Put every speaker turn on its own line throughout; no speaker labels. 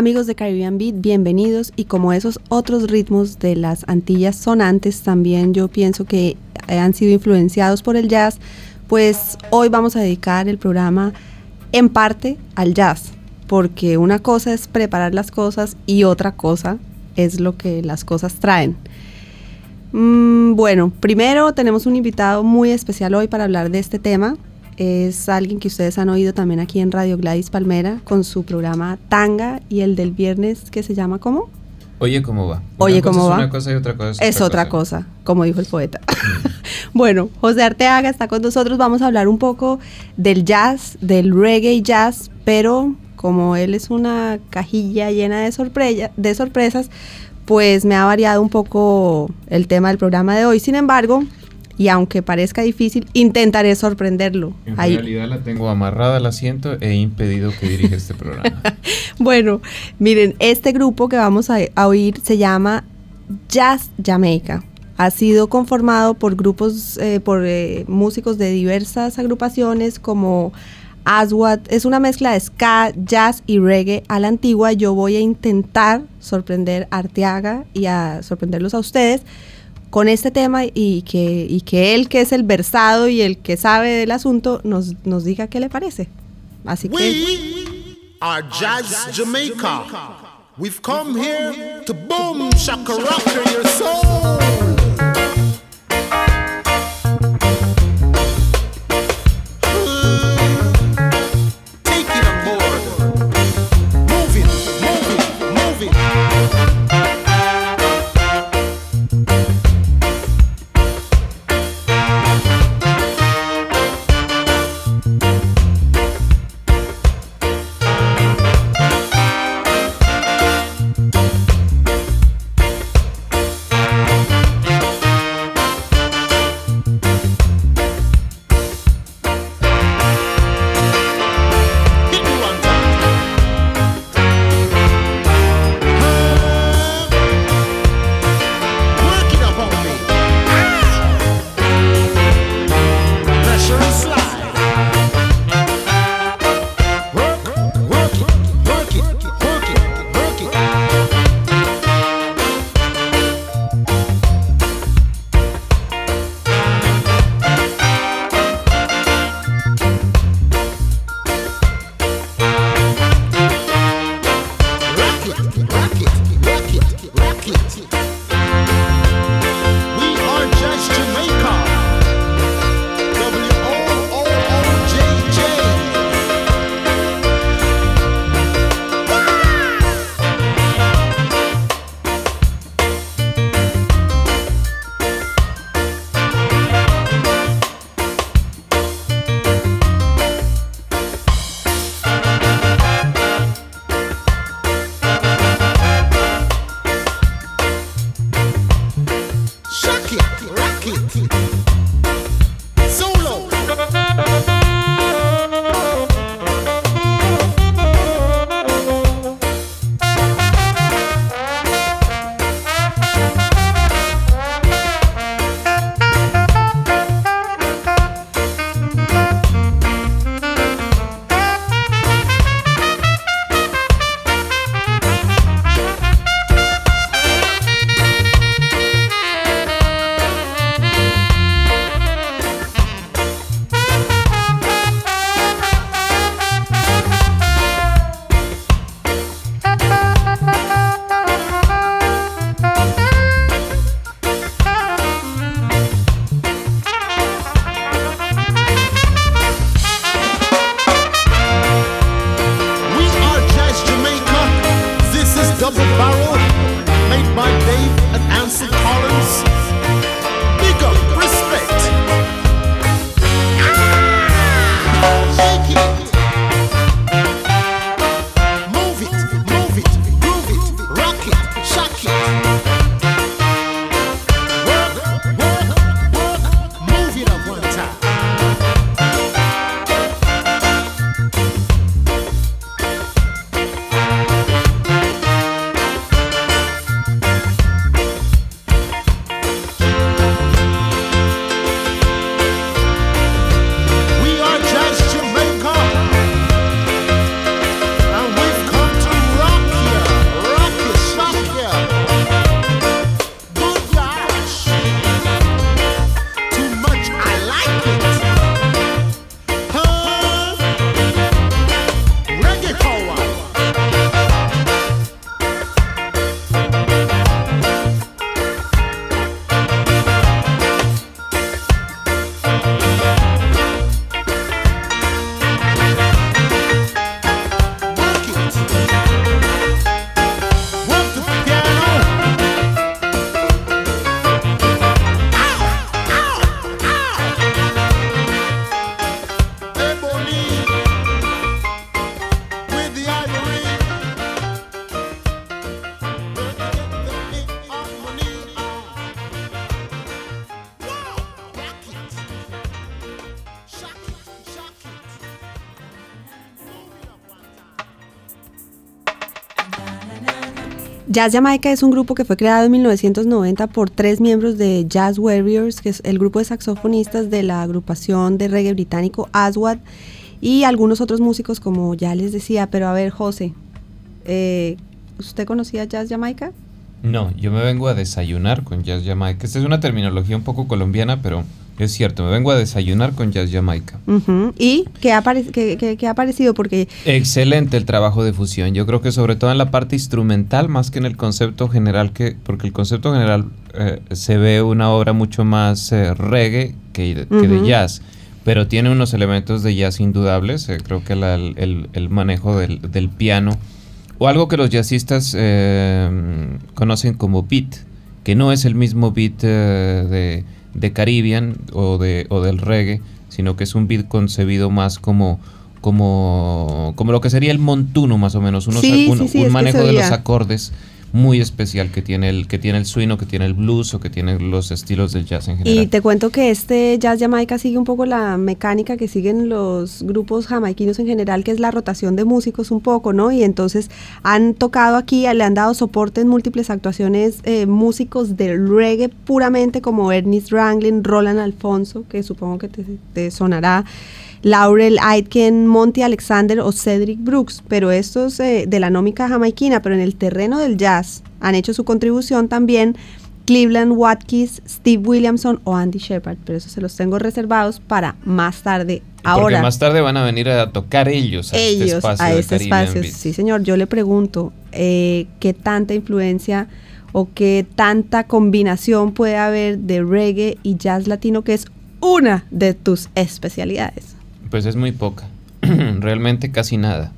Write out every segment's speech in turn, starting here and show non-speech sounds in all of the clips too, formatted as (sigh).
Amigos de Caribbean Beat, bienvenidos y como esos otros ritmos de las Antillas sonantes, también yo pienso que han sido influenciados por el jazz, pues hoy vamos a dedicar el programa en parte al jazz, porque una cosa es preparar las cosas y otra cosa es lo que las cosas traen. Mm, bueno, primero tenemos un invitado muy especial hoy para hablar de este tema. Es alguien que ustedes han oído también aquí en Radio Gladys Palmera con su programa Tanga y el del viernes que se llama ¿cómo?
Oye, ¿cómo va?
Oye,
Una
¿cómo
es
va?
una cosa y otra cosa es,
Es otra cosa, como dijo el poeta. (laughs) bueno, José Arteaga está con nosotros. Vamos a hablar un poco del jazz, del reggae jazz, pero como él es una cajilla llena de, sorpresa- de sorpresas, pues me ha variado un poco el tema del programa de hoy. Sin embargo, y aunque parezca difícil, intentaré sorprenderlo.
En
Ahí-
realidad la tengo amarrada al asiento e impedido que dirija este programa. (laughs)
Bueno, miren, este grupo que vamos a, a oír se llama Jazz Jamaica. Ha sido conformado por grupos, eh, por eh, músicos de diversas agrupaciones como Aswad. Es una mezcla de ska, jazz y reggae a la antigua. Yo voy a intentar sorprender a Arteaga y a sorprenderlos a ustedes con este tema y que, y que él, que es el versado y el que sabe del asunto, nos, nos diga qué le parece. Así que...
We are Jazz Jamaica. We've come here to boom shakaraka your soul.
Jazz Jamaica es un grupo que fue creado en 1990 por tres miembros de Jazz Warriors, que es el grupo de saxofonistas de la agrupación de reggae británico Aswad, y algunos otros músicos, como ya les decía. Pero a ver, José, eh, ¿usted conocía Jazz Jamaica?
No, yo me vengo a desayunar con Jazz Jamaica. Esta es una terminología un poco colombiana, pero es cierto, me vengo a desayunar con Jazz Jamaica.
¿Y qué ha, parec- qué- qué- qué ha parecido? Porque
Excelente el trabajo de fusión. Yo creo que sobre todo en la parte instrumental, más que en el concepto general, que porque el concepto general eh, se ve una obra mucho más eh, reggae que, de- jazz, pero tiene unos elementos de jazz indudables. eh, creo que la- el, el manejo del, del piano o algo que los jazzistas eh, conocen como beat, que no es el mismo beat eh, de, de Caribbean o, de, o del reggae, sino que es un beat concebido más como, como, como lo que sería el montuno más o menos, unos-
Sí,
un,
sí, sí,
un manejo de los acordes muy especial que tiene el que tiene el swing o que tiene el blues o que tiene los estilos del jazz en general.
Y te cuento que este Jazz Jamaica sigue un poco la mecánica que siguen los grupos jamaiquinos en general, que es la rotación de músicos un poco, ¿no? Y entonces han tocado aquí, le han dado soporte en múltiples actuaciones eh, músicos del reggae puramente como Ernest Ranglin, Roland Alfonso, que supongo que te, te sonará. Laurel Aitken, Monty Alexander o Cedric Brooks, pero estos eh, de la nómica jamaiquina, pero en el terreno del jazz han hecho su contribución también Cleveland Watkins, Steve Williamson o Andy Shepard, pero eso se los tengo reservados para más tarde.
Porque
Ahora,
más tarde van a venir a tocar ellos a este
ellos
espacio
a este espacio. Sí, señor, yo le pregunto, eh, ¿qué tanta influencia o qué tanta combinación puede haber de reggae y jazz latino, que es una de tus especialidades?
Pues es muy poca, (clears throat) realmente casi nada.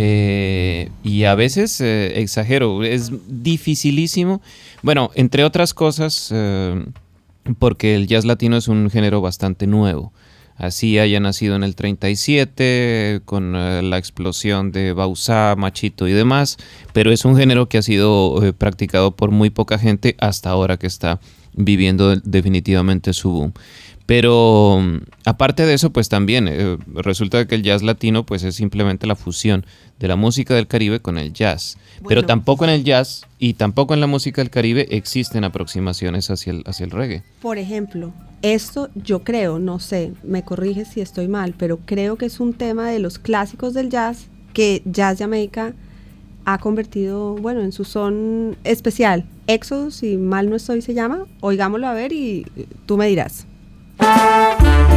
Eh, y a veces eh, exagero, es dificilísimo. Bueno, entre otras cosas, eh, porque el jazz latino es un género bastante nuevo. Así haya nacido en el 37, con la explosión de Bausá, Machito y demás, pero es un género que ha sido practicado por muy poca gente hasta ahora que está viviendo definitivamente su boom. Pero aparte de eso, pues también eh, resulta que el jazz latino pues es simplemente la fusión de la música del Caribe con el jazz. Pero tampoco en el jazz y tampoco en la música del Caribe existen aproximaciones hacia el, hacia el reggae.
Por ejemplo, esto yo creo, no sé, me corrige si estoy mal, pero creo que es un tema de los clásicos del jazz que Jazz Jamaica ha convertido, bueno, en su son especial. Éxodo, si mal no estoy, se llama. Oigámoslo a ver y tú me dirás. Thank you.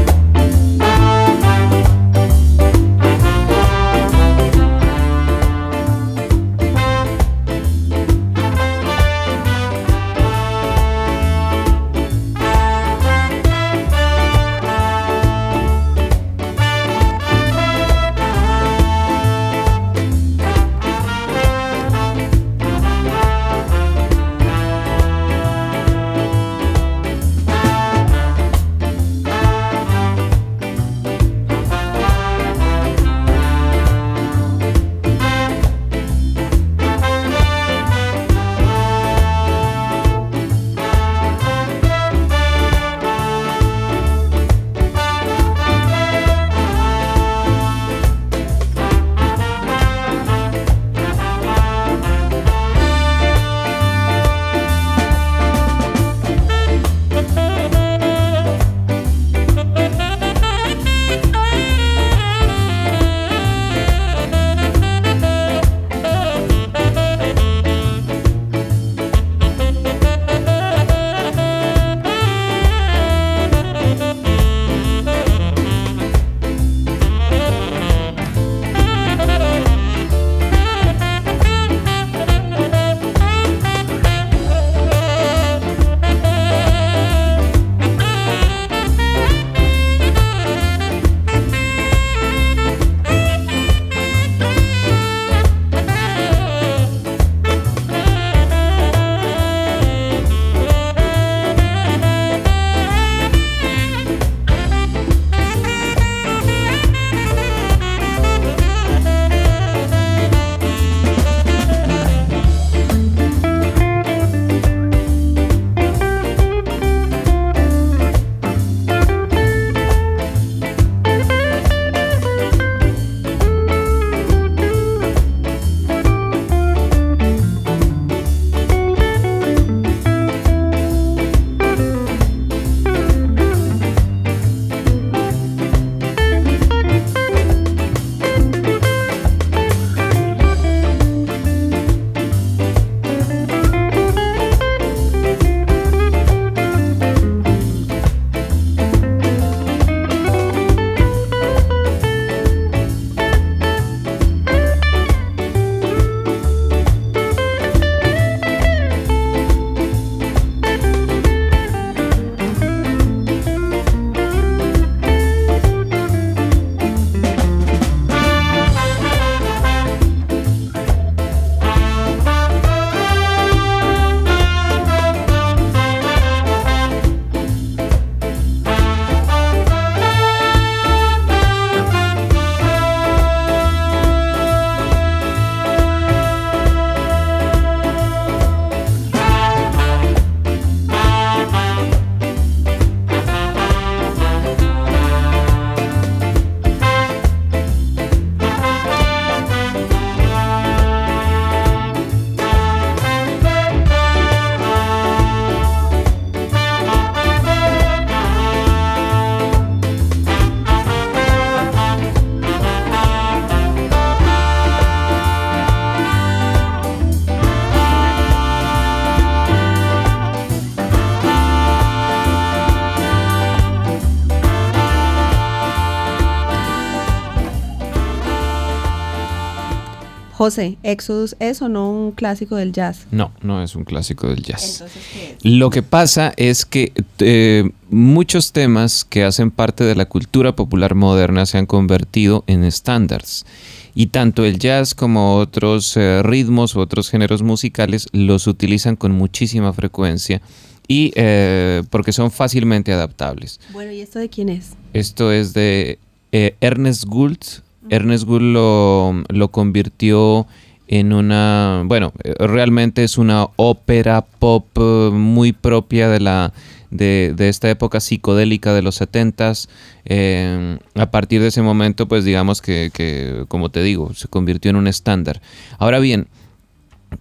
José, Exodus es o no un clásico del jazz.
No, no es un clásico del jazz.
Entonces, ¿qué es?
Lo que pasa es que eh, muchos temas que hacen parte de la cultura popular moderna se han convertido en estándares. Y tanto el jazz como otros eh, ritmos u otros géneros musicales los utilizan con muchísima frecuencia y eh, porque son fácilmente adaptables.
Bueno, ¿y esto de quién es?
Esto es de eh, Ernest Gould. Ernest Gould lo, lo convirtió en una, bueno, eh, realmente es una ópera pop eh, muy propia de la de, de esta época psicodélica de los setentas. Eh, a partir de ese momento, pues digamos que, que, como te digo, se convirtió en un estándar. Ahora bien,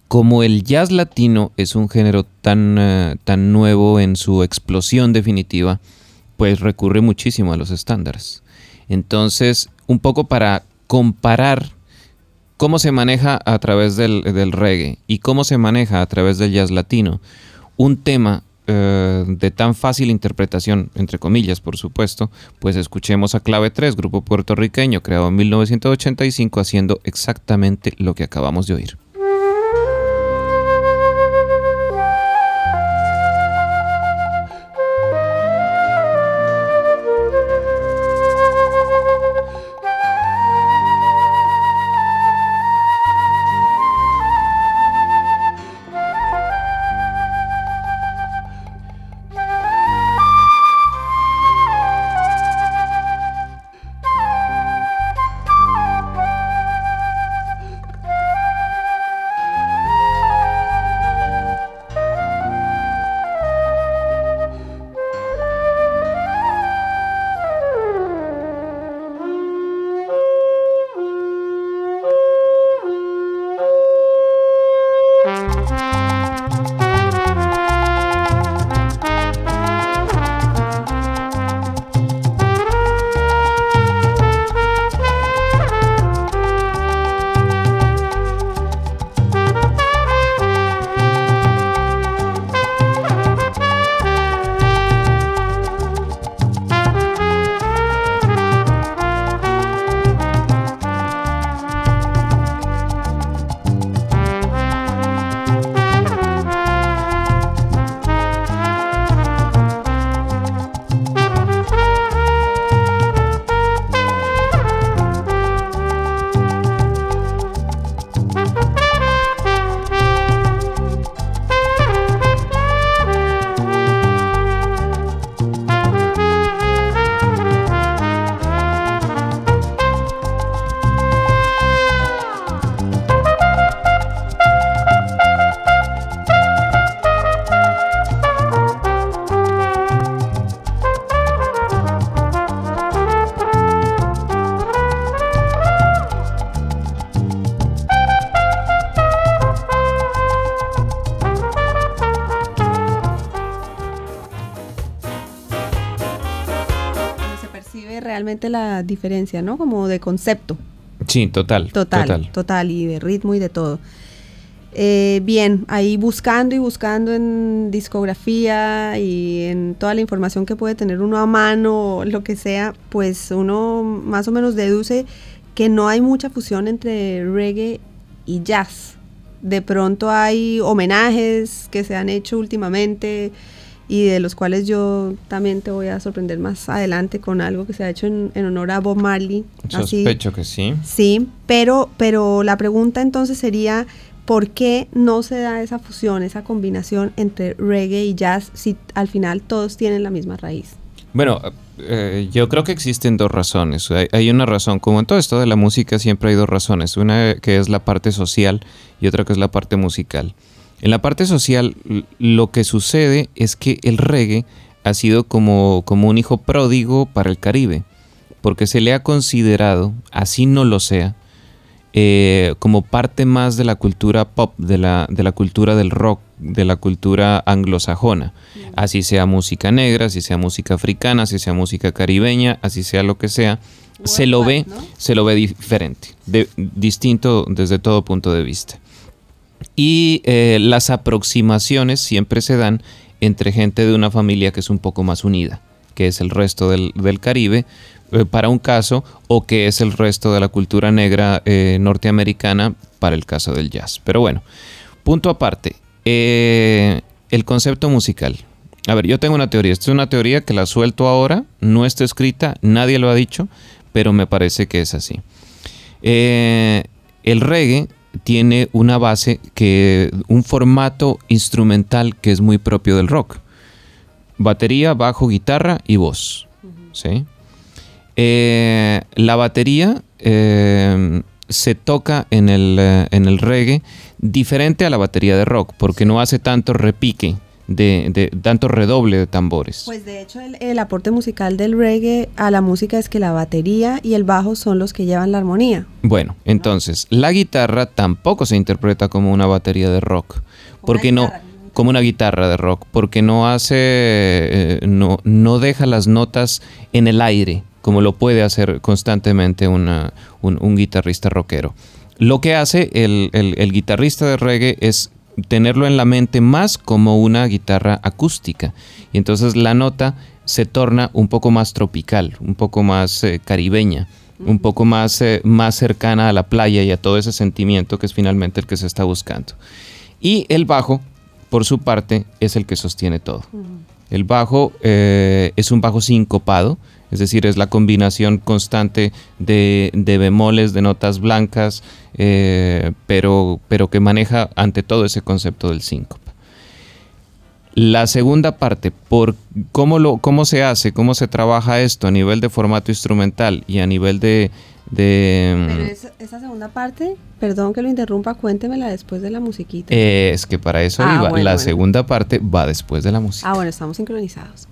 como el jazz latino es un género tan, eh, tan nuevo en su explosión definitiva, pues recurre muchísimo a los estándares. Entonces, un poco para comparar cómo se maneja a través del, reggae y cómo se maneja a través del jazz latino, un tema eh, de tan fácil interpretación, entre comillas, por supuesto, pues escuchemos a Clave 3, grupo puertorriqueño creado en 1985, haciendo exactamente lo que acabamos de oír.
La diferencia, ¿no? Como de concepto.
Sí, total.
Total,
Total.
total, y de ritmo y de todo. Eh, bien, ahí buscando y buscando en discografía y en toda la información que puede tener uno a mano, lo que sea, pues uno más o menos deduce que no hay mucha fusión entre reggae y jazz. De pronto hay homenajes que se han hecho últimamente y de los cuales yo también te voy a sorprender más adelante con algo que se ha hecho en, en honor a Bob Marley. así.
Sospecho que sí.
Sí, pero, pero la pregunta entonces sería, ¿por qué no se da esa fusión, esa combinación entre reggae y jazz si al final todos tienen la misma raíz?
Bueno, eh, yo creo que existen dos razones. Hay, hay una razón, como en todo esto de la música siempre hay dos razones. Una que es la parte social y otra que es la parte musical. En la parte social lo que sucede es que el reggae ha sido como, como un hijo pródigo para el Caribe, porque se le ha considerado, así no lo sea, eh, como parte más de la cultura pop, de la, de la cultura del rock, de la cultura anglosajona. Así sea música negra, así sea música africana, así sea música caribeña, así sea lo que sea, se lo ve, se lo ve diferente, de- distinto desde todo punto de vista. Y eh, las aproximaciones siempre se dan entre gente de una familia que es un poco más unida. que es el resto del, del Caribe, eh, para un caso, o que es el resto de la cultura negra eh, norteamericana para el caso del jazz. Pero bueno, punto aparte, el concepto musical. A ver, yo tengo una teoría, esta es una teoría que la suelto ahora, no está escrita, nadie lo ha dicho, pero me parece que es así. El reggae tiene una base que un formato instrumental que es muy propio del rock. Batería, bajo, guitarra y voz. ¿sí? Eh, la batería eh, se toca en el, eh, en el reggae diferente a la batería de rock porque no hace tanto repique de, de tanto redoble de tambores.
Pues de hecho el, el aporte musical del reggae a la música es que la batería y el bajo son los que llevan la armonía.
Bueno, entonces, la guitarra tampoco se interpreta como una batería de rock. Porque no, como una guitarra de rock, porque no hace, eh, no, no deja las notas en el aire, como lo puede hacer constantemente una- un, un guitarrista rockero. Lo que hace el, el- el guitarrista de reggae es tenerlo en la mente más como una guitarra acústica. Y entonces la nota se torna un poco más tropical, un poco más eh, caribeña, un poco más, eh, más cercana a la playa y a todo ese sentimiento que es finalmente el que se está buscando. Y el bajo, por su parte, es el que sostiene todo. El bajo eh, es un bajo sincopado, es decir, es la combinación constante de, de bemoles, de notas blancas, eh, pero, pero que maneja ante todo ese concepto del síncopa. La segunda parte, por cómo, lo, cómo se hace, cómo se trabaja esto a nivel de formato instrumental y a nivel de... de,
Pero
mm,
esa, esa segunda parte, perdón que lo interrumpa, cuéntemela después de la musiquita.
eh, es que para eso
Ah,
iba.
bueno,
la
bueno.
segunda parte va después de la música.
ah, bueno, estamos sincronizados.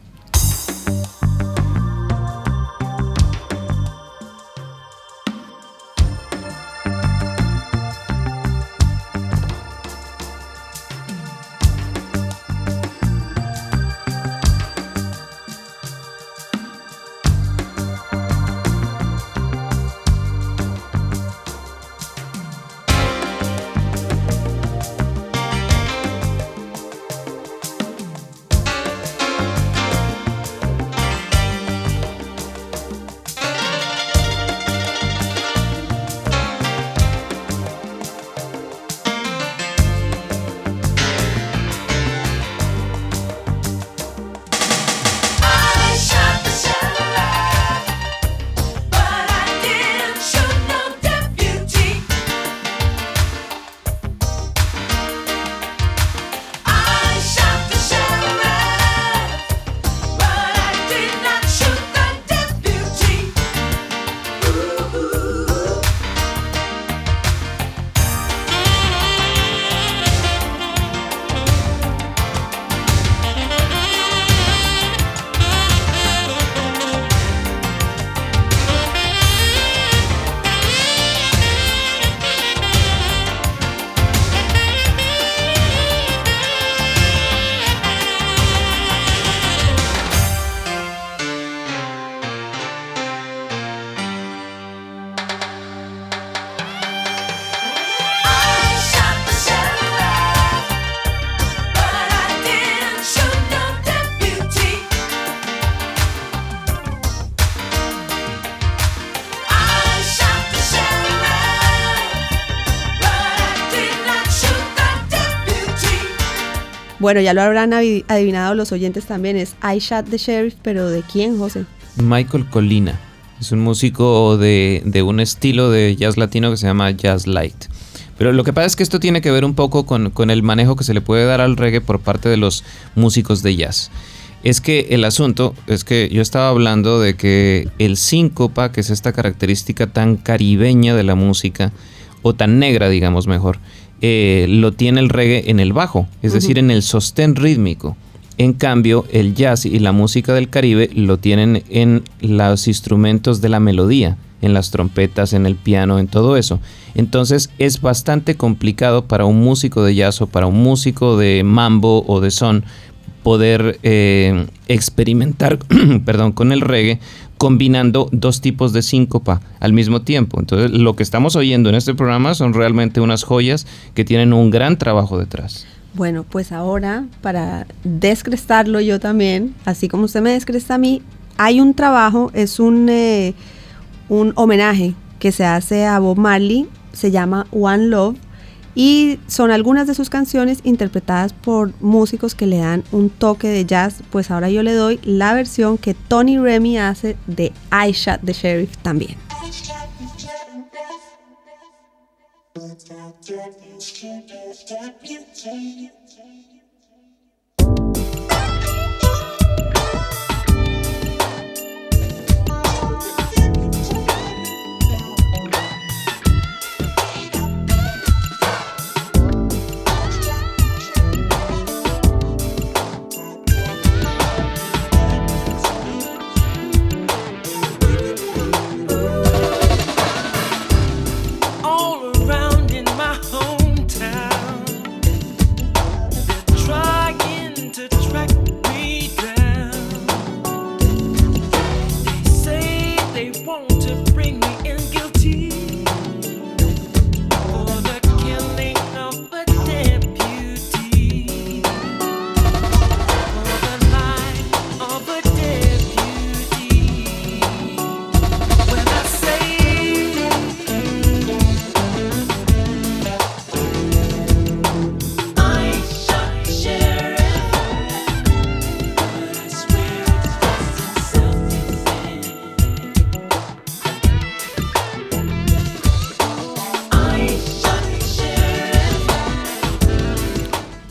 Bueno, ya lo habrán adivinado los oyentes también, es I Shot the Sheriff, pero ¿de quién, José?
Michael Colina es un músico de, de un estilo de jazz latino que se llama Jazz Light. Pero lo que pasa es que esto tiene que ver un poco con, con el manejo que se le puede dar al reggae por parte de los músicos de jazz. Es que el asunto es que yo estaba hablando de que el síncopa, que es esta característica tan caribeña de la música, o tan negra, digamos mejor, eh, lo tiene el reggae en el bajo, es decir, en el sostén rítmico. En cambio, el jazz y la música del Caribe lo tienen en los instrumentos de la melodía, en las trompetas, en el piano, en todo eso. Entonces es bastante complicado para un músico de jazz o para un músico de mambo o de son poder eh, experimentar (clears throat) perdón, con el reggae combinando dos tipos de síncopa al mismo tiempo. Entonces lo que estamos oyendo en este programa son realmente unas joyas que tienen un gran trabajo detrás.
Bueno, pues ahora, para descrestarlo yo también, así como usted me descresta a mí, hay un trabajo, es un, eh, un homenaje que se hace a Bob Marley, se llama One Love, y son algunas de sus canciones interpretadas por músicos que le dan un toque de jazz, pues ahora yo le doy la versión que Tony Remy hace de I Shot the Sheriff también. (laughs)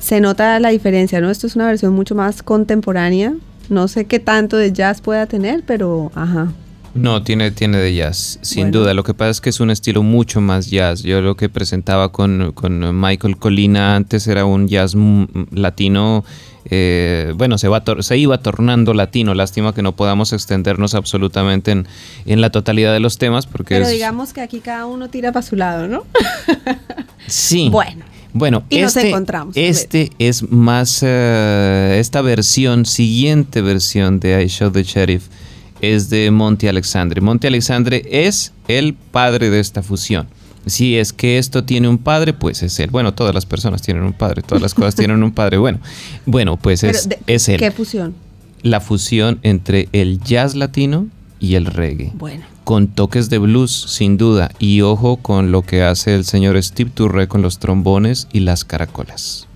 Se nota la diferencia, ¿no? Esto es una versión mucho más contemporánea. No sé qué tanto de jazz pueda tener, pero ajá.
No, tiene, tiene de jazz, sin
Bueno.
duda. Lo que pasa es que es un estilo mucho más jazz. Yo lo que presentaba con, con Michael Colina antes era un jazz latino. eh, bueno, se, va se iba tornando latino. Lástima que no podamos extendernos absolutamente en, en la totalidad de los temas. Porque
Pero
es-
digamos que aquí cada uno tira para su lado, ¿no?
Sí. (laughs)
Bueno.
Bueno,
Y nos
este,
encontramos, a ver.
este es más, eh, esta versión, siguiente versión de I Shot the Sheriff es de Monty Alexandre. Monty Alexandre es el padre de esta fusión. Si es que esto tiene un padre, pues es él. Bueno, todas las personas tienen un padre, todas las cosas tienen un padre. Bueno, bueno pues es,
de-
es él.
¿Qué fusión?
La fusión entre el jazz latino y el reggae
Bueno.
con toques de blues, sin duda, y ojo con lo que hace el señor Steve Turre con los trombones y las caracolas.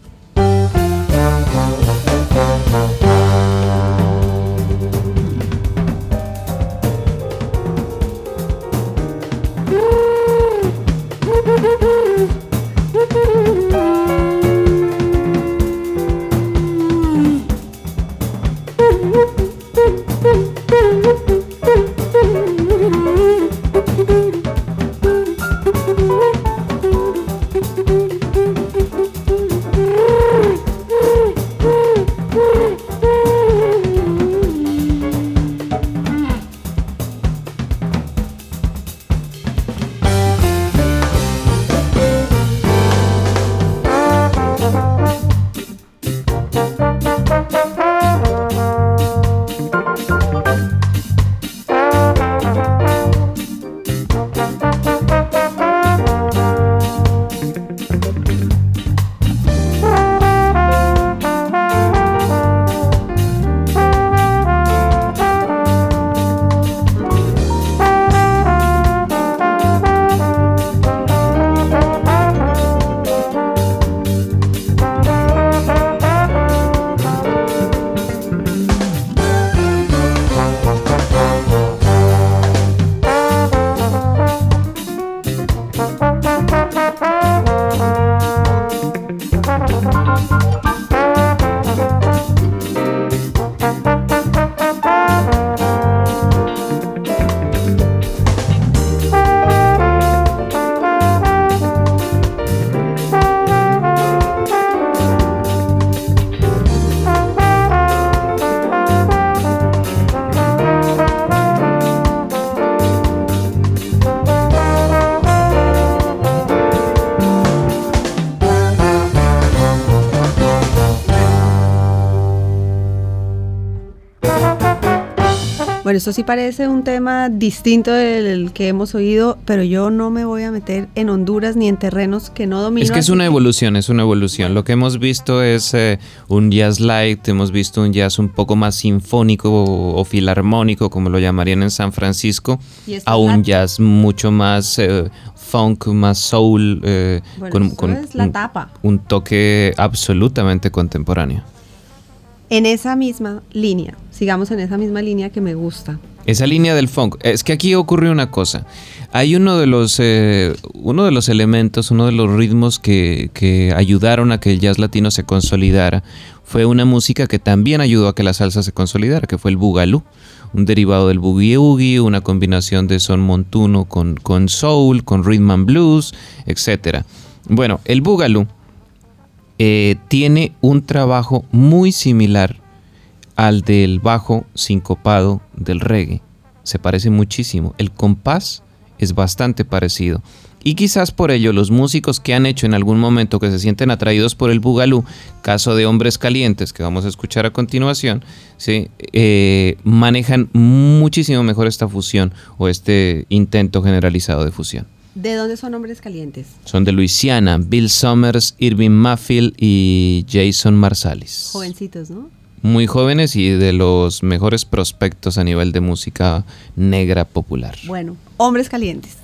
Bueno, esto sí parece un tema distinto del que hemos oído, pero yo no me voy a meter en Honduras ni en terrenos que no domino.
Es que es una evolución, es una evolución. Lo que hemos visto es eh, un jazz light, hemos visto un jazz un poco más sinfónico o, o filarmónico, como lo llamarían en San Francisco, a un jazz mucho más eh, funk, más soul, eh,
Bueno, eso es la
un-
tapa.
un toque absolutamente contemporáneo.
En esa misma línea, sigamos en esa misma línea que me gusta.
Esa línea del funk. Es que aquí ocurre una cosa. Hay uno de los, eh, uno de los elementos, uno de los ritmos que, que ayudaron a que el jazz latino se consolidara. Fue una música que también ayudó a que la salsa se consolidara, que fue el bugalú. Un derivado del boogie oogie, una combinación de son montuno con, con soul, con rhythm and blues, etc. Bueno, el bugalú eh, tiene un trabajo muy similar al del bajo sincopado del reggae. Se parece muchísimo. El compás es bastante parecido. Y quizás por ello los músicos que han hecho en algún momento que se sienten atraídos por el bugalú, caso de Hombres Calientes, que vamos a escuchar a continuación, ¿sí? Eh, manejan muchísimo mejor esta fusión o este intento generalizado de fusión.
¿De dónde son hombres calientes?
Son de Luisiana, Bill Summers, Irving Maffield y Jason Marsalis.
Jovencitos, ¿no?
Muy jóvenes y de los mejores prospectos a nivel de música negra popular.
Bueno, hombres calientes.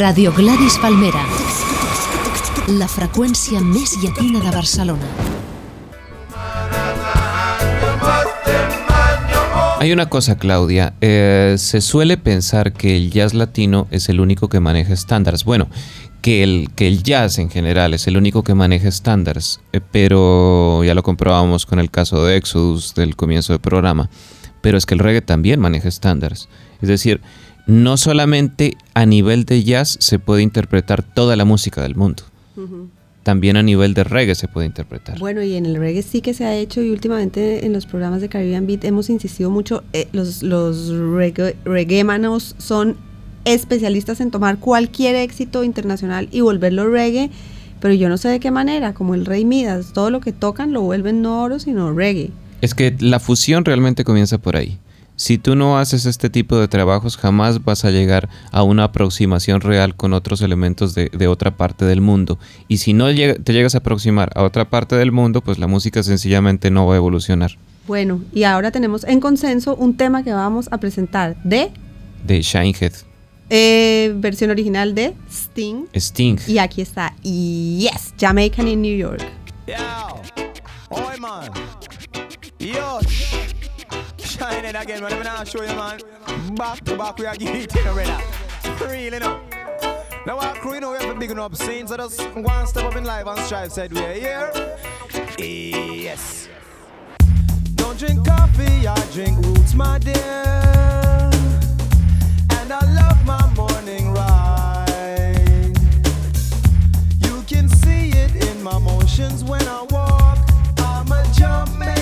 Radio Gladys Palmera. La freqüència més llatina de Barcelona.
Hay una cosa, Claudia. eh, se suele pensar que el jazz latino es el único que maneja estándares. Bueno, que el, que el jazz en general es el único que maneja estándares. eh, pero ya lo comprobamos con el caso de Exodus del comienzo del programa. Pero es que el reggae también maneja estándares. Es decir, no solamente a nivel de jazz se puede interpretar toda la música del mundo. También a nivel de reggae se puede interpretar.
Bueno, y en el reggae sí que se ha hecho y últimamente en los programas de Caribbean Beat hemos insistido mucho, eh, los, los reggae, reggaemanos son especialistas en tomar cualquier éxito internacional y volverlo reggae, pero yo no sé de qué manera, como el Rey Midas, todo lo que tocan lo vuelven no oro, sino reggae.
Es que la fusión realmente comienza por ahí. Si tú no haces este tipo de trabajos, jamás vas a llegar a una aproximación real con otros elementos de, de otra parte del mundo. Y si no te llegas a aproximar a otra parte del mundo, pues la música sencillamente no va a evolucionar.
Bueno, y ahora tenemos en consenso un tema que vamos a presentar de
De Shinehead.
eh, versión original de Sting.
Sting.
Y aquí está, Yes, Jamaican in New York.
Yo, man. Yo, shine it again, man. Me now show you, man. Back to back, we are getting already. Really, no. Now, our crew, you know, we have a big enough scene, so just one step up in life and strive, said we are here. Yes. Don't drink coffee, I drink roots, my dear. And I love my morning ride. You can see it in my motions when I walk. I'm a Jamaican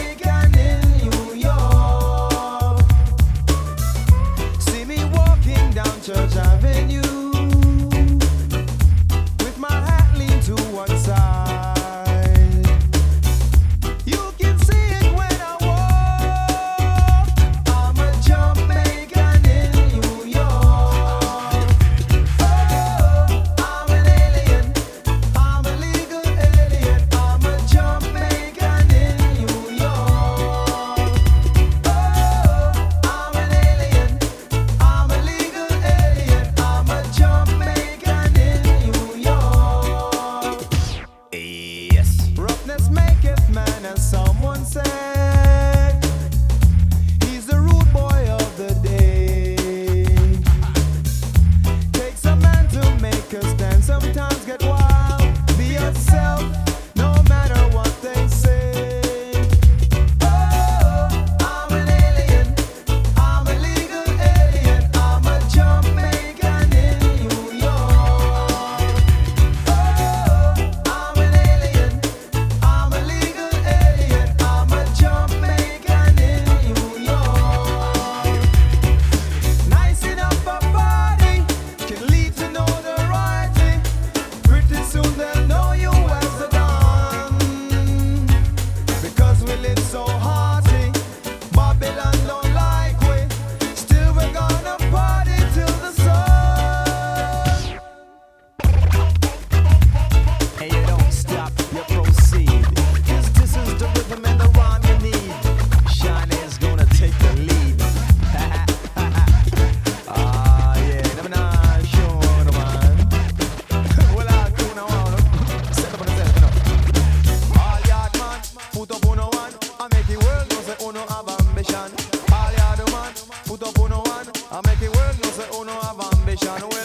I make it work, oh, no say uno have ambition.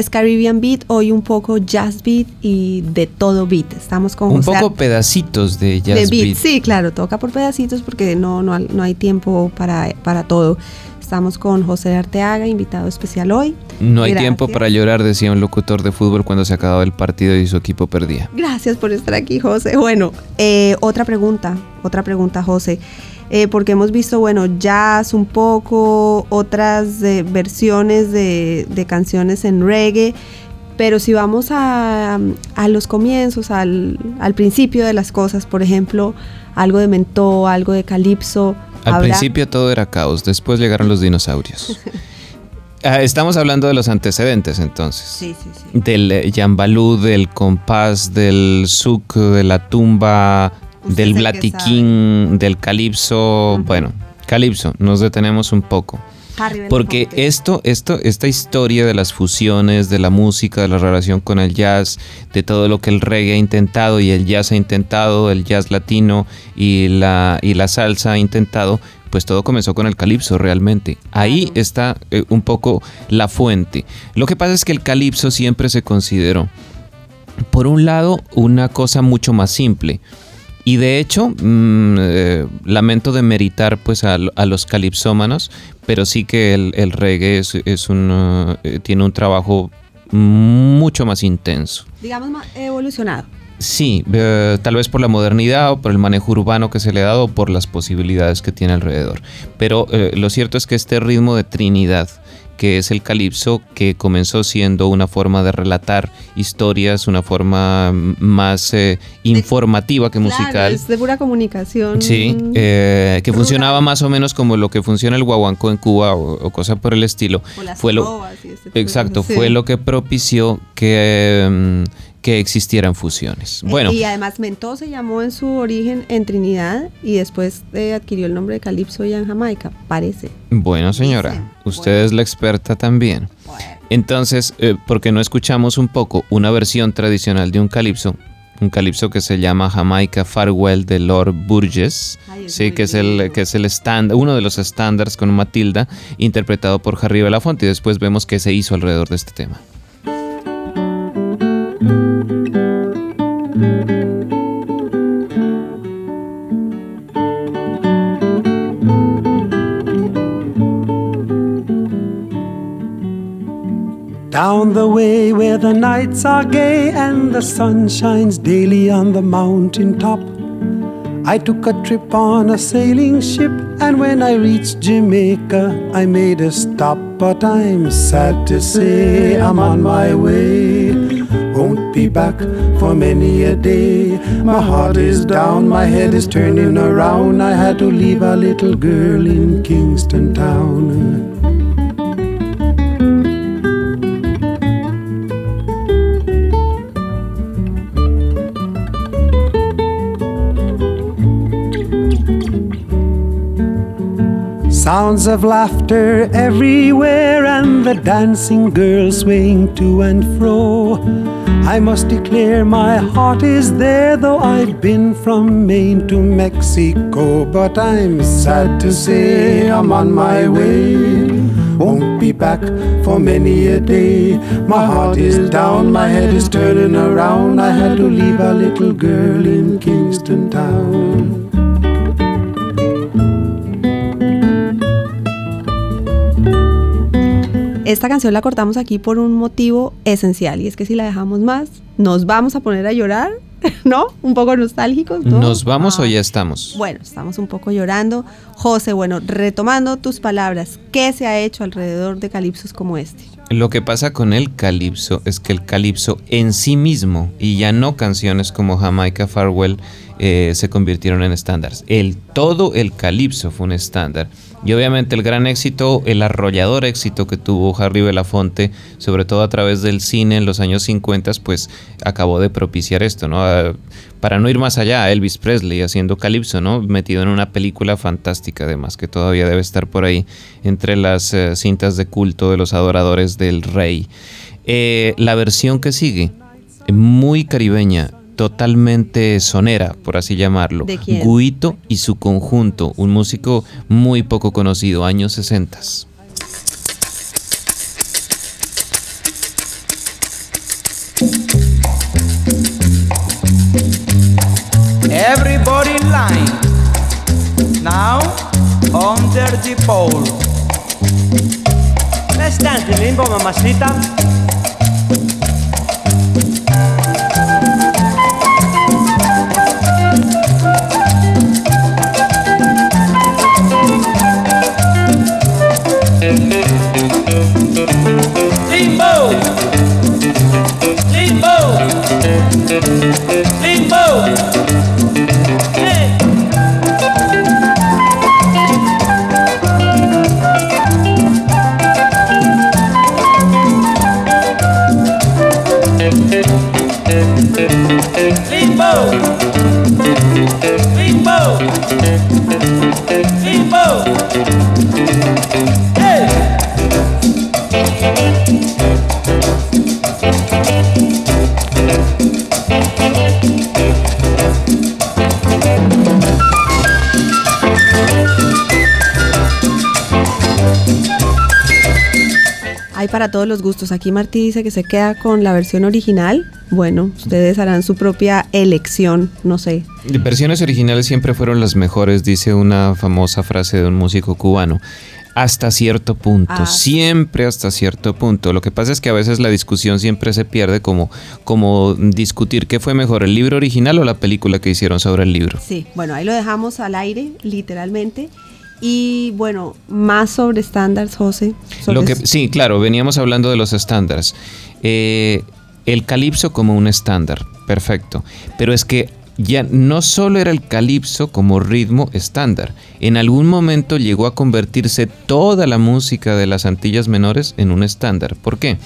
Es Caribbean Beat, hoy un poco jazz beat y de todo beat. Estamos con
Un
José
poco
Ar-
pedacitos de jazz
de beat.
beat.
Sí, claro, toca por pedacitos porque no, no, no hay tiempo para, para todo. Estamos con José Arteaga, invitado especial hoy.
No hay
Gracias.
tiempo para llorar, decía un locutor de fútbol cuando se acababa el partido y su equipo perdía.
Gracias por estar aquí, José. Bueno, eh, otra pregunta, otra pregunta, José. Eh, porque hemos visto, bueno, jazz un poco, otras eh, versiones de, de canciones en reggae, pero si vamos a, a los comienzos, al, al principio de las cosas, por ejemplo, algo de mentó, algo de calipso.
Al
¿habrá-
principio todo era caos, después llegaron los dinosaurios. (laughs) Ah, Estamos hablando de los antecedentes entonces.
Sí, sí, sí.
Del eh, yambalú, del compás, del suk, de la tumba, del blatiquín, del calipso. Bueno, calipso, nos detenemos un poco.
Harry
Porque
Belafonte.
esto, esto, esta historia de las fusiones, de la música, de la relación con el jazz, de todo lo que el reggae ha intentado y el jazz ha intentado, el jazz latino y la, y la salsa ha intentado, pues todo comenzó con el calipso realmente. Ahí está eh, un poco la fuente. Lo que pasa es que el calipso siempre se consideró, por un lado, una cosa mucho más simple. Y de hecho, mm, eh, lamento demeritar pues a, a los calipsómanos, pero sí que el, el reggae es, es un, uh, eh, tiene un trabajo mucho más intenso.
Digamos, ma- evolucionado.
Sí, eh, tal vez por la modernidad o por el manejo urbano que se le ha dado o por las posibilidades que tiene alrededor. Pero eh, lo cierto es que este ritmo de Trinidad, que es el calipso, que comenzó siendo una forma de relatar historias, una forma más eh, informativa que musical.
Claro, es de pura comunicación.
Sí, eh, que
rural.
funcionaba más o menos como lo que funciona el guaguancó en Cuba o, o cosa por el estilo.
O las
Fue lo,
y este
exacto, fue lo que propició que, mm, que existieran fusiones.
Eh,
Bueno,
Y además Mentó se llamó en su origen en Trinidad y después eh, adquirió el nombre de Calipso ya en Jamaica, parece.
bueno señora,
Dicen,
usted
bueno.
es la experta también. Entonces, eh, ¿por qué no escuchamos un poco una versión tradicional de un calipso? Un calipso que se llama Jamaica Farewell de Lord Burgess,
Ay,
sí, que es el que es el estándar, uno de los estándares con Matilda, interpretado por Harry Belafonte y después vemos qué se hizo alrededor de este tema.
Down the way where the nights are gay and the sun shines daily on the mountain top. I took a trip on a sailing ship, and when I reached Jamaica, I made a stop. But I'm sad to say I'm on my way. Won't be back for many a day. My heart is down, my head is turning around. I had to leave a little girl in Kingston Town. Sounds of laughter everywhere, and the dancing girls swaying to and fro. I must declare my heart is there, though I've been from Maine to Mexico. But I'm sad to say I'm on my way. Won't be back for many a day. My heart is down, my head is turning around. I had to leave a little girl in Kingston Town.
Esta canción la cortamos aquí por un motivo esencial y es que si la dejamos más nos vamos a poner a llorar, (laughs) ¿no? Un poco nostálgicos, ¿no?
¿Nos vamos o
Ah.
ya estamos?
Bueno, estamos un poco llorando. José, bueno, retomando tus palabras, ¿qué se ha hecho alrededor de calipsos como este?
Lo que pasa con el calipso es que el calipso en sí mismo y ya no canciones como Jamaica Farewell eh, se convirtieron en estándares. El todo el calipso fue un estándar. Y obviamente el gran éxito, el arrollador éxito que tuvo Harry Belafonte, sobre todo a través del cine en los años 50, pues acabó de propiciar esto, ¿no? Ah, para no ir más allá, Elvis Presley haciendo calipso, ¿no? Metido en una película fantástica, además, que todavía debe estar por ahí entre las eh, cintas de culto de los adoradores del rey. Eh, la versión que sigue, muy caribeña, totalmente sonera, por así llamarlo.
¿De quién?
Guito y su conjunto, un músico muy poco conocido, años 60.
Everybody in line. Now, under the pole. Let's dance the limbo, mamacita.
Thank para todos los gustos. Aquí Martí dice que se queda con la versión original. Bueno, ustedes harán su propia elección, no sé.
Versiones originales siempre fueron las mejores, dice una famosa frase de un músico cubano. Hasta cierto punto,
Ah.
siempre hasta cierto punto. Lo que pasa es que a veces la discusión siempre se pierde como, como discutir qué fue mejor, el libro original o la película que hicieron sobre el libro.
Sí, bueno, ahí lo dejamos al aire, literalmente. Y bueno, más sobre estándares, José. sobre
Lo que,
s-
sí, claro, veníamos hablando de los estándares. Eh, el calipso como un estándar, perfecto. Pero es que ya no solo era el calipso como ritmo estándar, en algún momento llegó a convertirse toda la música de las Antillas Menores en un estándar. ¿Por qué?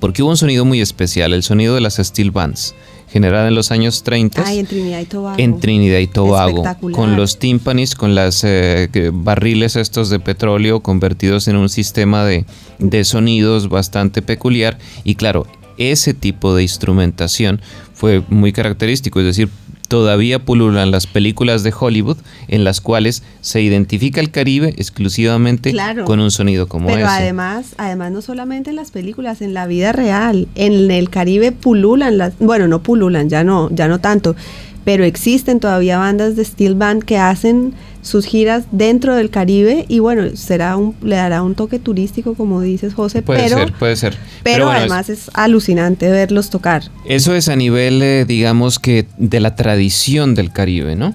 Porque hubo un sonido muy especial, el sonido de las steel bands, generada en los años 30
Ay, en Trinidad y Tobago.
en Trinidad y Tobago,
Espectacular.
con los tímpanis, con las eh, barriles estos de petróleo convertidos en un sistema de, de sonidos bastante peculiar. Y claro, ese tipo de instrumentación fue muy característico, es decir, todavía pululan las películas de Hollywood en las cuales se identifica el Caribe exclusivamente
Claro.
con un sonido como
Pero
ese.
además, además no solamente en las películas, en la vida real, en el Caribe pululan las, bueno, no pululan, ya no, ya no tanto, pero existen todavía bandas de steel band que hacen sus giras dentro del Caribe y bueno, será un, le dará un toque turístico como dices José,
puede
pero,
ser, puede ser.
pero,
bueno, es-
además es, alucinante verlos tocar.
Eso es a nivel, eh, digamos que, de la tradición del Caribe, ¿no?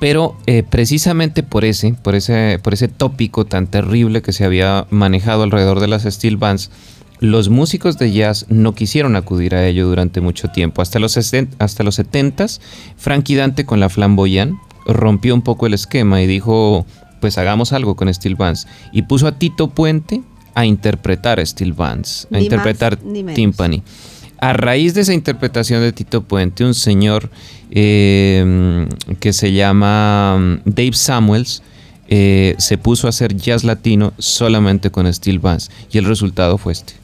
Pero eh, precisamente por ese, por ese, por ese tópico tan terrible que se había manejado alrededor de las steel bands, los músicos de jazz no quisieron acudir a ello durante mucho tiempo. Hasta los, hasta los 70s, Frankie Dante con la Flamboyant rompió un poco el esquema y dijo, pues hagamos algo con steel bands. Y puso a Tito Puente a interpretar steel bands, a
Ni
interpretar
más
timpani. A raíz de esa interpretación de Tito Puente, un señor eh, que se llama mm, Dave Samuels eh, se puso a hacer jazz latino solamente con steel bands y el resultado fue este.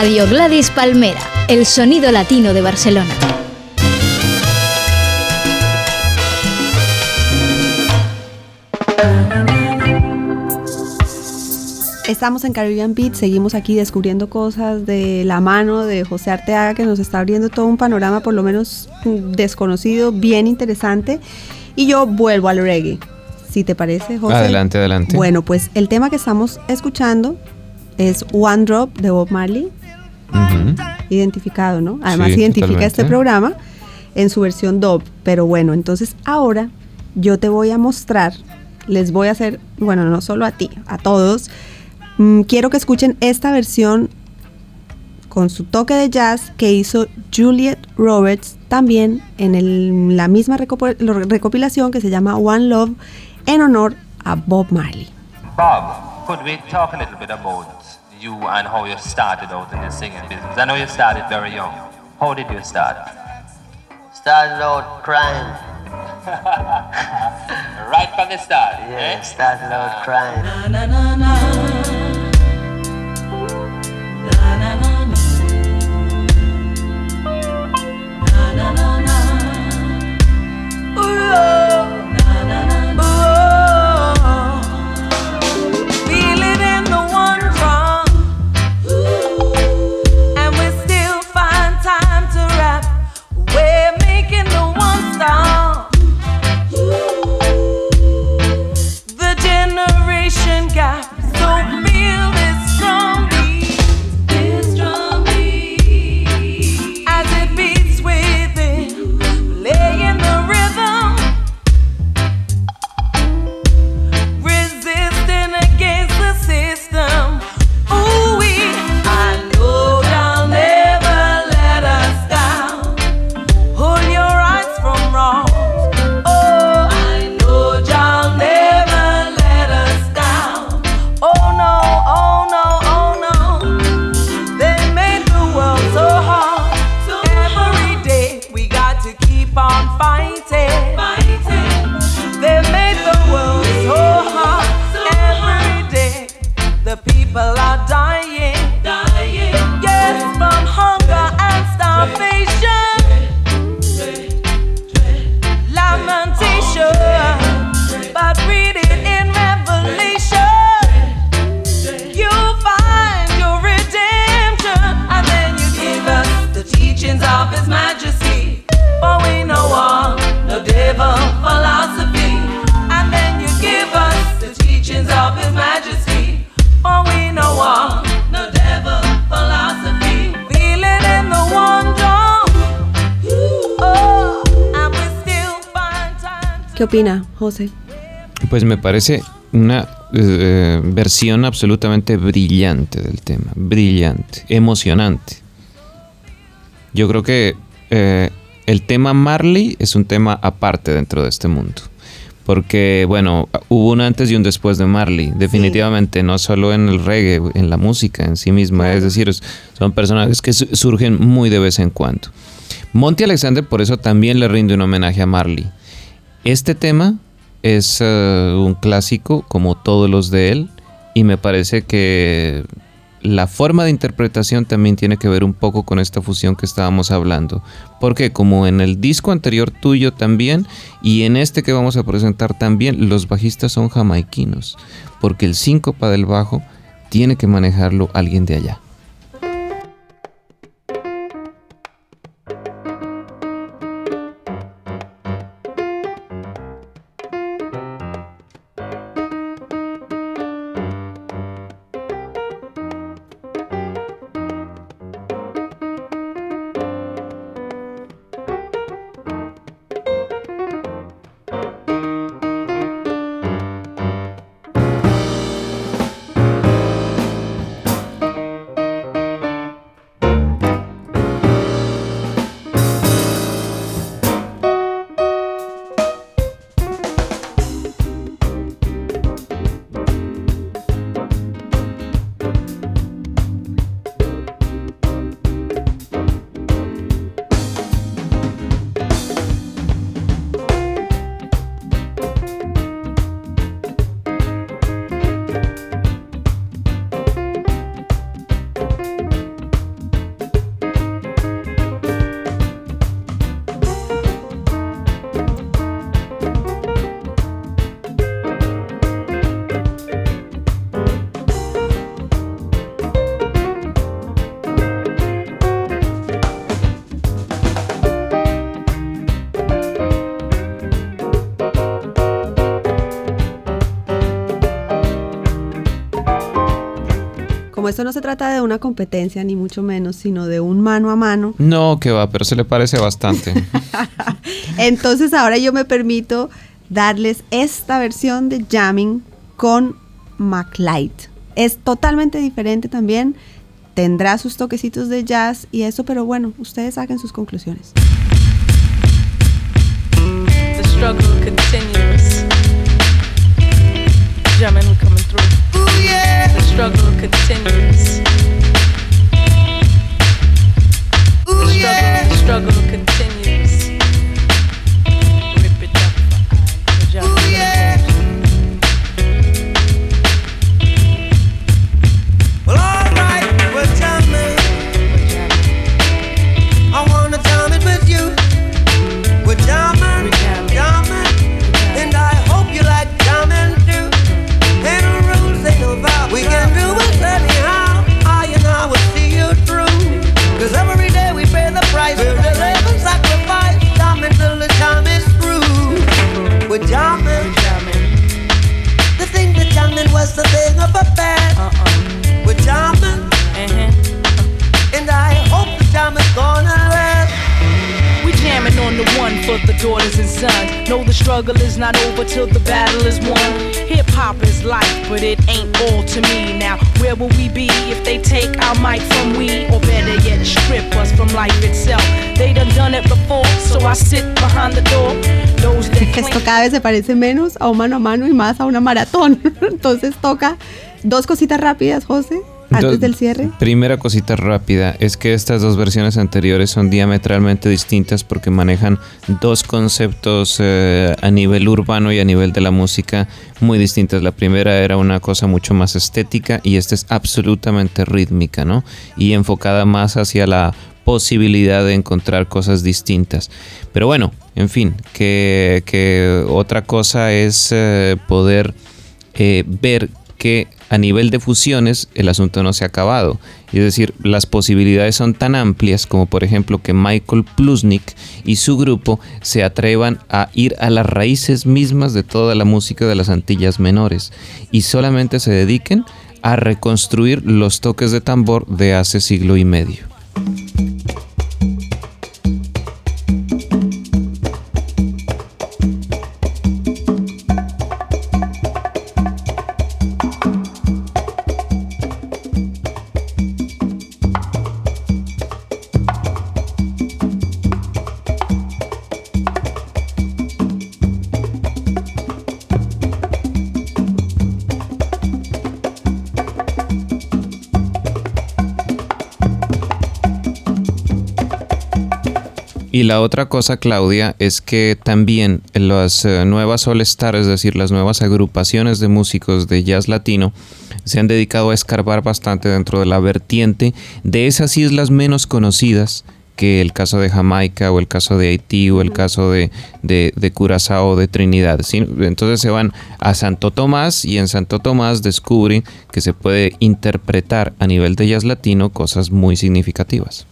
Radio Gladys Palmera, el sonido latino de Barcelona.
Estamos en Caribbean Beat, seguimos aquí descubriendo cosas de la mano de José Arteaga que nos está abriendo todo un panorama por lo menos mm, desconocido, bien interesante. Y yo vuelvo al reggae, si te parece, José.
Adelante, adelante.
Bueno, pues el tema que estamos escuchando es One Drop de Bob Marley, Identificado, ¿no? Además
Sí,
identifica
totalmente.
este programa en su versión dub. Pero bueno, entonces ahora yo te voy a mostrar, les voy a hacer, bueno, no solo a ti, a todos. mm, quiero que escuchen esta versión con su toque de jazz que hizo Juliet Roberts también en el- la misma recopilación que se llama One Love en honor a Bob Marley.
Bob, could we talk a little bit about you and how you started out in the singing business? I know you started very young. How did you start?
started out crying. (laughs)
right from the start.
Yeah,
eh?
started out crying.
Na na na. Ooh,
opina, José?
Pues me parece una eh, versión absolutamente brillante del tema, brillante, emocionante. Yo creo que eh, el tema Marley es un tema aparte dentro de este mundo. Porque, bueno, hubo un antes y un después de Marley, definitivamente, no solo en el reggae, en la música en sí misma. Es decir, son personajes que su- surgen muy de vez en cuando. Monty Alexander, por eso también le rinde un homenaje a Marley. Este tema es eh, un clásico, como todos los de él, y me parece que la forma de interpretación también tiene que ver un poco con esta fusión que estábamos hablando. Porque como en el disco anterior tuyo también, y en este que vamos a presentar también, los bajistas son jamaiquinos, porque el síncopa del bajo tiene que manejarlo alguien de allá.
Esto no se trata de una competencia, ni mucho menos, sino de un mano a mano,
No, que va, pero se le parece bastante. (laughs)
entonces ahora yo me permito darles esta versión de Jamming con MacLight. Es totalmente diferente también, tendrá sus toquecitos de jazz y eso, pero bueno, ustedes saquen sus conclusiones.
The struggle continues. Jamming
se parece menos a un mano a mano y más a una maratón. (laughs) Entonces toca dos cositas rápidas, José, antes del cierre.
Primera cosita rápida es que estas dos versiones anteriores son diametralmente distintas porque manejan dos conceptos eh, a nivel urbano y a nivel de la música muy distintas. La primera era una cosa mucho más estética y esta es absolutamente rítmica, ¿no? Y enfocada más hacia la posibilidad de encontrar cosas distintas. Pero bueno, en fin, que, otra cosa es eh, poder eh, ver que a nivel de fusiones el asunto no se ha acabado. Es decir, las posibilidades son tan amplias como por ejemplo que Michael Plusnik y su grupo se atrevan a ir a las raíces mismas de toda la música de las Antillas Menores y solamente se dediquen a reconstruir los toques de tambor de hace siglo y medio. La otra cosa, Claudia, es que también las eh, nuevas All Star, es decir, las nuevas agrupaciones de músicos de jazz latino, se han dedicado a escarbar bastante dentro de la vertiente de esas islas menos conocidas que el caso de Jamaica o el caso de Haití o el caso de, Curazao o de Trinidad. Entonces se van a Santo Tomás y en Santo Tomás descubren que se puede interpretar a nivel de jazz latino cosas muy significativas.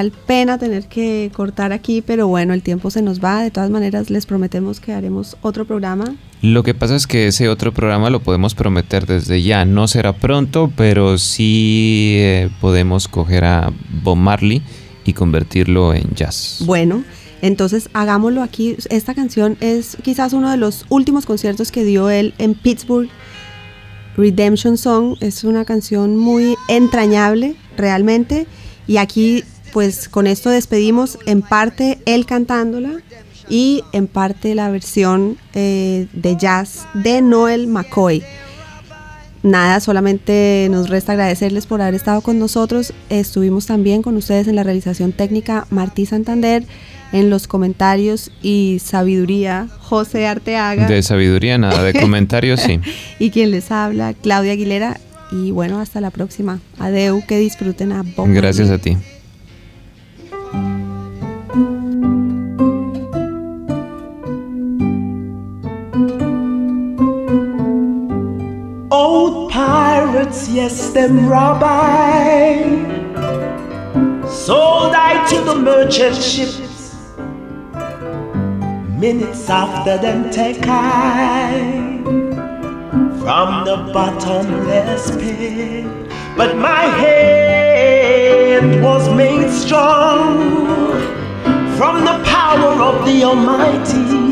Real pena tener que cortar aquí, pero bueno, el tiempo se nos va. De todas maneras, les prometemos que haremos otro programa.
Lo que pasa es que ese otro programa lo podemos prometer desde ya. No será pronto, pero sí eh, podemos coger a Bob Marley y convertirlo en jazz.
Bueno, entonces hagámoslo aquí. Esta canción es quizás uno de los últimos conciertos que dio él en Pittsburgh. Redemption Song es una canción muy entrañable, realmente. Y aquí, pues con esto despedimos en parte él cantándola y en parte la versión eh, de jazz de Noel McCoy. Nada, solamente nos resta agradecerles por haber estado con nosotros. Estuvimos también con ustedes en la realización técnica Martí Santander, en los comentarios y sabiduría José Arteaga.
De sabiduría, nada, de (laughs) comentarios, sí.
y quien les habla, Claudia Aguilera. Y bueno, hasta la próxima. Adeu, que disfruten a Bob
Gracias a ti.
Pirates, yes, them rabbi. Sold I to the merchant ships. Minutes after them take I from the bottomless pit. But my hand was made strong from the power of the Almighty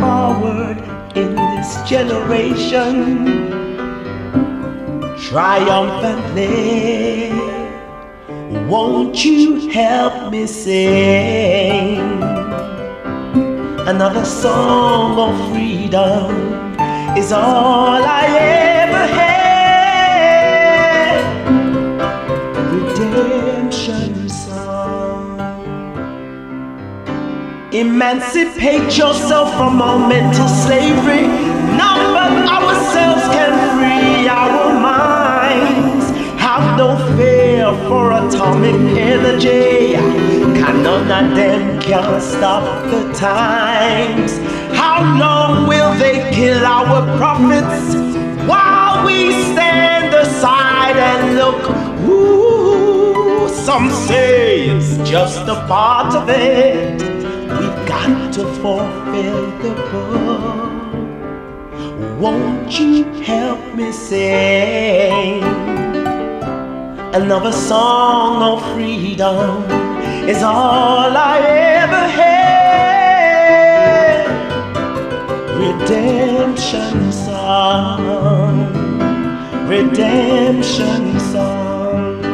forward in this generation triumphantly. Won't you help me sing another song of freedom? Is all I ever had. Redemption song. Emancipate yourself from all mental slavery. None but ourselves can free our no fear for atomic energy. None of them can stop the times. How long will they kill our prophets while we stand aside and look? Ooh, some say it's just a part of it. We've got to fulfill the book. Won't you help me sing? Another song of freedom is all I ever had. Redemption song, redemption song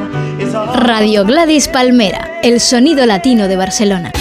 is all
Radio Gladys Palmera, el sonido latino de Barcelona.